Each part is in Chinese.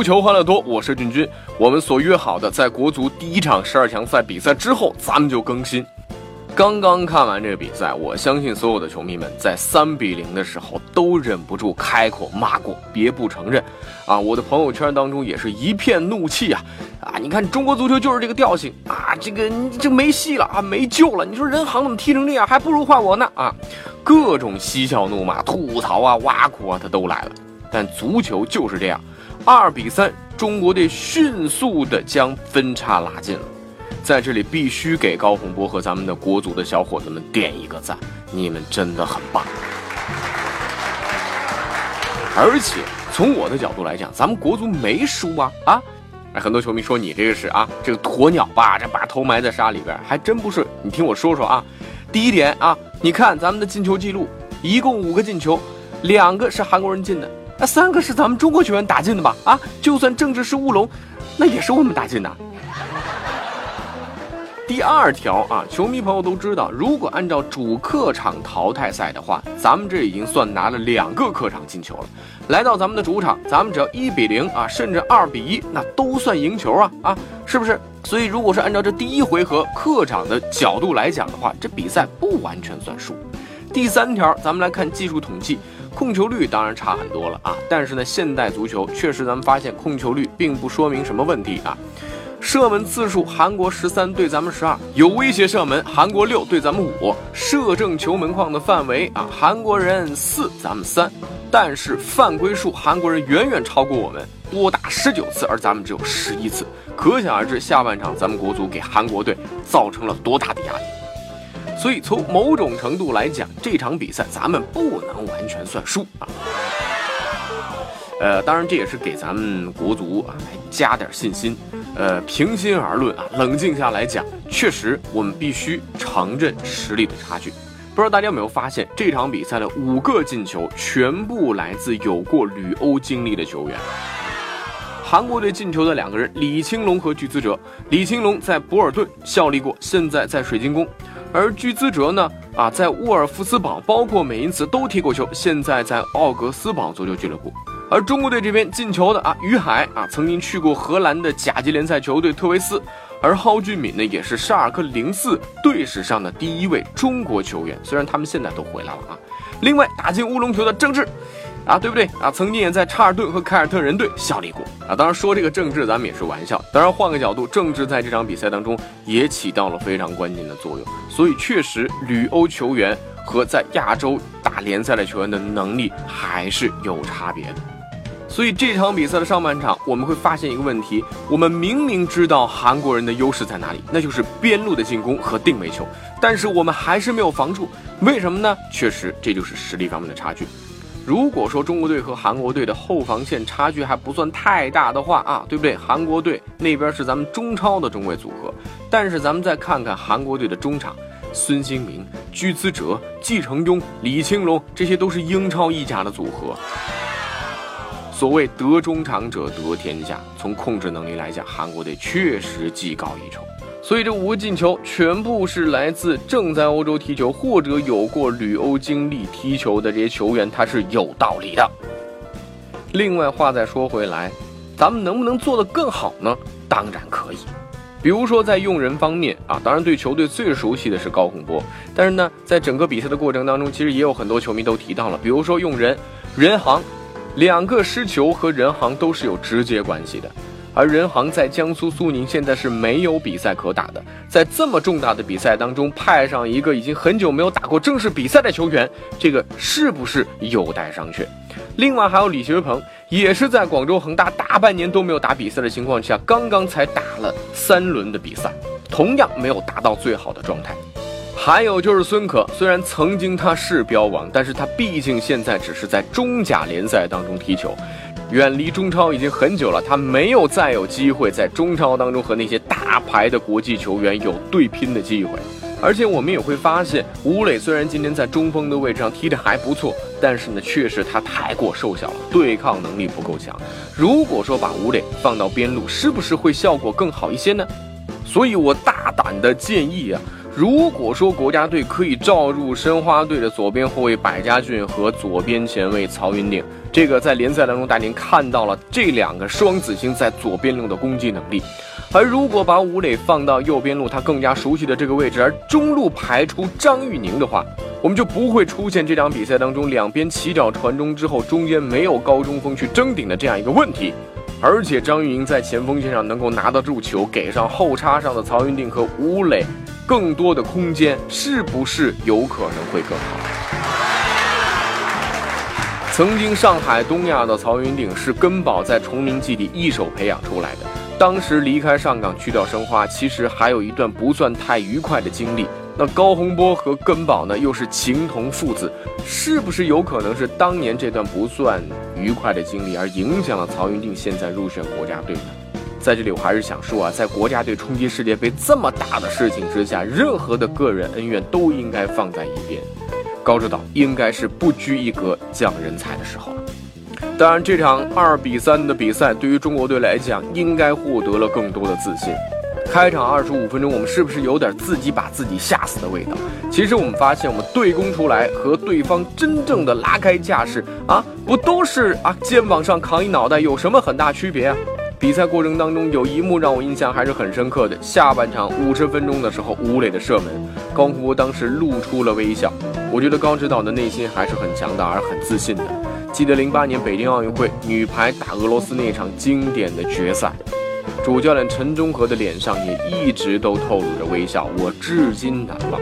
足球欢乐多，我是俊君。我们所约好的，在国足第一场十二强赛比赛之后，咱们就更新。刚刚看完这个比赛，我相信所有的球迷们在三比零的时候都忍不住开口骂过，别不承认啊！我的朋友圈当中也是一片怒气啊！啊，你看中国足球就是这个调性啊，这个你这没戏了啊，没救了！你说人行怎么踢成这样，还不如换我呢啊！各种嬉笑怒骂、吐槽啊、挖苦啊，他都来了。但足球就是这样。二比三，中国队迅速的将分差拉近了。在这里必须给高洪波和咱们的国足的小伙子们点一个赞，你们真的很棒。而且从我的角度来讲，咱们国足没输啊啊！哎，很多球迷说你这个是啊，这个鸵鸟吧，这把头埋在沙里边，还真不是。你听我说说啊，第一点啊，你看咱们的进球记录，一共五个进球，两个是韩国人进的。那三个是咱们中国球员打进的吧？啊，就算政治是乌龙，那也是我们打进的。第二条啊，球迷朋友都知道，如果按照主客场淘汰赛的话，咱们这已经算拿了两个客场进球了。来到咱们的主场，咱们只要一比零啊，甚至二比一，那都算赢球啊啊，是不是？所以，如果是按照这第一回合客场的角度来讲的话，这比赛不完全算输。第三条，咱们来看技术统计。控球率当然差很多了啊，但是呢，现代足球确实咱们发现控球率并不说明什么问题啊。射门次数，韩国十三对咱们十二，有威胁射门，韩国六对咱们五，射正球门框的范围啊，韩国人四，咱们三，但是犯规数，韩国人远远超过我们，多达十九次，而咱们只有十一次，可想而知，下半场咱们国足给韩国队造成了多大的压力。所以从某种程度来讲，这场比赛咱们不能完全算输啊。呃，当然这也是给咱们国足啊来加点信心。呃，平心而论啊，冷静下来讲，确实我们必须承认实力的差距。不知道大家有没有发现，这场比赛的五个进球全部来自有过旅欧经历的球员。韩国队进球的两个人，李青龙和具资哲。李青龙在博尔顿效力过，现在在水晶宫。而巨兹哲呢？啊，在沃尔夫斯堡，包括美因茨都踢过球，现在在奥格斯堡足球俱乐部。而中国队这边进球的啊，于海啊，曾经去过荷兰的甲级联赛球队特维斯。而蒿俊闵呢，也是沙尔克零四队史上的第一位中国球员。虽然他们现在都回来了啊。另外，打进乌龙球的郑智。啊，对不对啊？曾经也在查尔顿和凯尔特人队效力过啊。当然说这个政治，咱们也是玩笑。当然换个角度，政治在这场比赛当中也起到了非常关键的作用。所以确实，旅欧球员和在亚洲打联赛的球员的能力还是有差别的。所以这场比赛的上半场，我们会发现一个问题：我们明明知道韩国人的优势在哪里，那就是边路的进攻和定位球，但是我们还是没有防住。为什么呢？确实，这就是实力方面的差距。如果说中国队和韩国队的后防线差距还不算太大的话啊，对不对？韩国队那边是咱们中超的中卫组合，但是咱们再看看韩国队的中场，孙兴民、居兹哲、季承庸、李青龙，这些都是英超意甲的组合。所谓得中场者得天下，从控制能力来讲，韩国队确实技高一筹。所以这五个进球全部是来自正在欧洲踢球或者有过旅欧经历踢球的这些球员，他是有道理的。另外话再说回来，咱们能不能做得更好呢？当然可以。比如说在用人方面啊，当然对球队最熟悉的是高洪波，但是呢，在整个比赛的过程当中，其实也有很多球迷都提到了，比如说用人，人行，两个失球和人行都是有直接关系的。而人行在江苏苏宁现在是没有比赛可打的，在这么重大的比赛当中派上一个已经很久没有打过正式比赛的球员，这个是不是有待商榷？另外还有李学鹏，也是在广州恒大大半年都没有打比赛的情况下，刚刚才打了三轮的比赛，同样没有达到最好的状态。还有就是孙可，虽然曾经他是标王，但是他毕竟现在只是在中甲联赛当中踢球，远离中超已经很久了，他没有再有机会在中超当中和那些大牌的国际球员有对拼的机会。而且我们也会发现，吴磊虽然今天在中锋的位置上踢得还不错，但是呢，确实他太过瘦小了，对抗能力不够强。如果说把吴磊放到边路，是不是会效果更好一些呢？所以我大胆的建议啊。如果说国家队可以召入申花队的左边后卫百家俊和左边前卫曹云鼎，这个在联赛当中大家看到了这两个双子星在左边路的攻击能力，而如果把吴磊放到右边路，他更加熟悉的这个位置，而中路排出张玉宁的话，我们就不会出现这场比赛当中两边起脚传中之后中间没有高中锋去争顶的这样一个问题。而且张玉宁在前锋线上能够拿得住球，给上后插上的曹云定和吴磊更多的空间，是不是有可能会更好？曾经上海东亚的曹云定是根宝在崇明基地一手培养出来的，当时离开上港去掉申花，其实还有一段不算太愉快的经历。那高洪波和根宝呢，又是情同父子，是不是有可能是当年这段不算愉快的经历，而影响了曹云定现在入选国家队呢？在这里，我还是想说啊，在国家队冲击世界杯这么大的事情之下，任何的个人恩怨都应该放在一边。高指导应该是不拘一格降人才的时候了。当然，这场二比三的比赛对于中国队来讲，应该获得了更多的自信。开场二十五分钟，我们是不是有点自己把自己吓死的味道？其实我们发现，我们对攻出来和对方真正的拉开架势啊，不都是啊肩膀上扛一脑袋，有什么很大区别啊？比赛过程当中有一幕让我印象还是很深刻的，下半场五十分钟的时候，吴磊的射门，高洪波当时露出了微笑。我觉得高指导的内心还是很强大而很自信的。记得零八年北京奥运会女排打俄罗斯那场经典的决赛。主教练陈忠和的脸上也一直都透露着微笑，我至今难忘。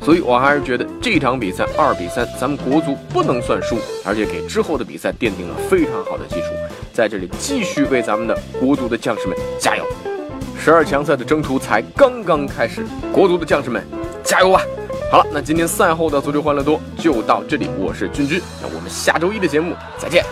所以我还是觉得这场比赛二比三，咱们国足不能算输，而且给之后的比赛奠定了非常好的基础。在这里继续为咱们的国足的将士们加油！十二强赛的征途才刚刚开始，国足的将士们加油吧！好了，那今天赛后的足球欢乐多就到这里，我是君君，那我们下周一的节目再见。